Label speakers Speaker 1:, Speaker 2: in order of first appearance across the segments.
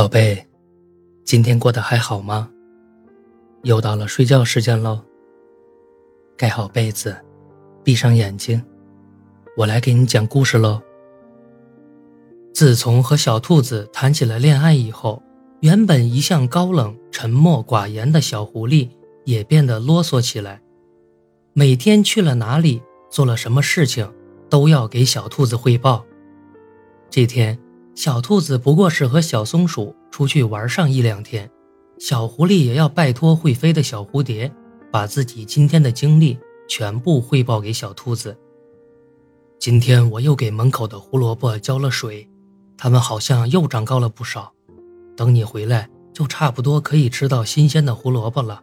Speaker 1: 宝贝，今天过得还好吗？又到了睡觉时间喽。盖好被子，闭上眼睛，我来给你讲故事喽。自从和小兔子谈起了恋爱以后，原本一向高冷、沉默寡言的小狐狸也变得啰嗦起来。每天去了哪里，做了什么事情，都要给小兔子汇报。这天。小兔子不过是和小松鼠出去玩上一两天，小狐狸也要拜托会飞的小蝴蝶，把自己今天的经历全部汇报给小兔子。今天我又给门口的胡萝卜浇了水，它们好像又长高了不少。等你回来，就差不多可以吃到新鲜的胡萝卜了。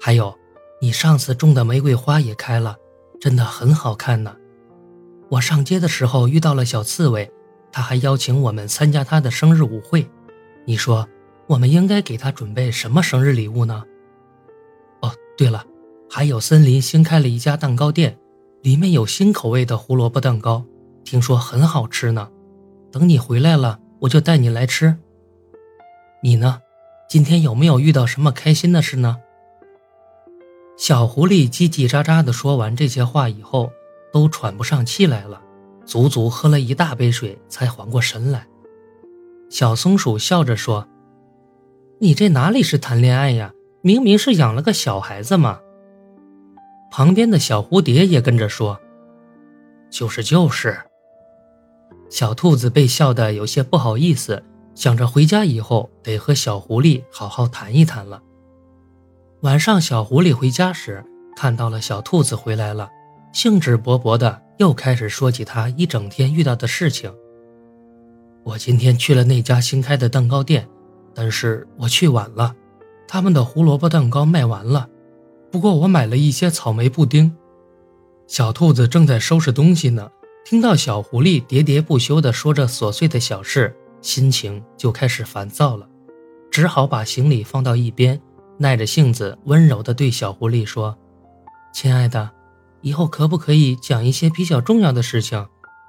Speaker 1: 还有，你上次种的玫瑰花也开了，真的很好看呢。我上街的时候遇到了小刺猬。他还邀请我们参加他的生日舞会，你说我们应该给他准备什么生日礼物呢？哦，对了，还有森林新开了一家蛋糕店，里面有新口味的胡萝卜蛋糕，听说很好吃呢。等你回来了，我就带你来吃。你呢？今天有没有遇到什么开心的事呢？小狐狸叽叽喳喳地说完这些话以后，都喘不上气来了。足足喝了一大杯水才缓过神来。小松鼠笑着说：“你这哪里是谈恋爱呀？明明是养了个小孩子嘛。”旁边的小蝴蝶也跟着说：“就是就是。”小兔子被笑得有些不好意思，想着回家以后得和小狐狸好好谈一谈了。晚上，小狐狸回家时看到了小兔子回来了，兴致勃勃的。又开始说起他一整天遇到的事情。我今天去了那家新开的蛋糕店，但是我去晚了，他们的胡萝卜蛋糕卖完了。不过我买了一些草莓布丁。小兔子正在收拾东西呢，听到小狐狸喋喋不休地说着琐碎的小事，心情就开始烦躁了，只好把行李放到一边，耐着性子温柔地对小狐狸说：“亲爱的。”以后可不可以讲一些比较重要的事情？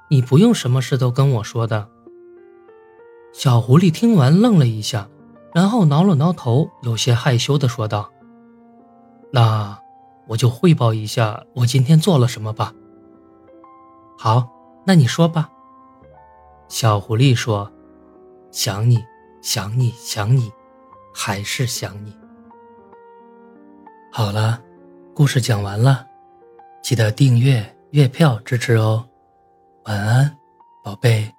Speaker 1: 你不用什么事都跟我说的。小狐狸听完愣了一下，然后挠了挠头，有些害羞地说道：“那我就汇报一下我今天做了什么吧。”好，那你说吧。小狐狸说：“想你，想你，想你，还是想你。”好了，故事讲完了。记得订阅月票支持哦，晚安，宝贝。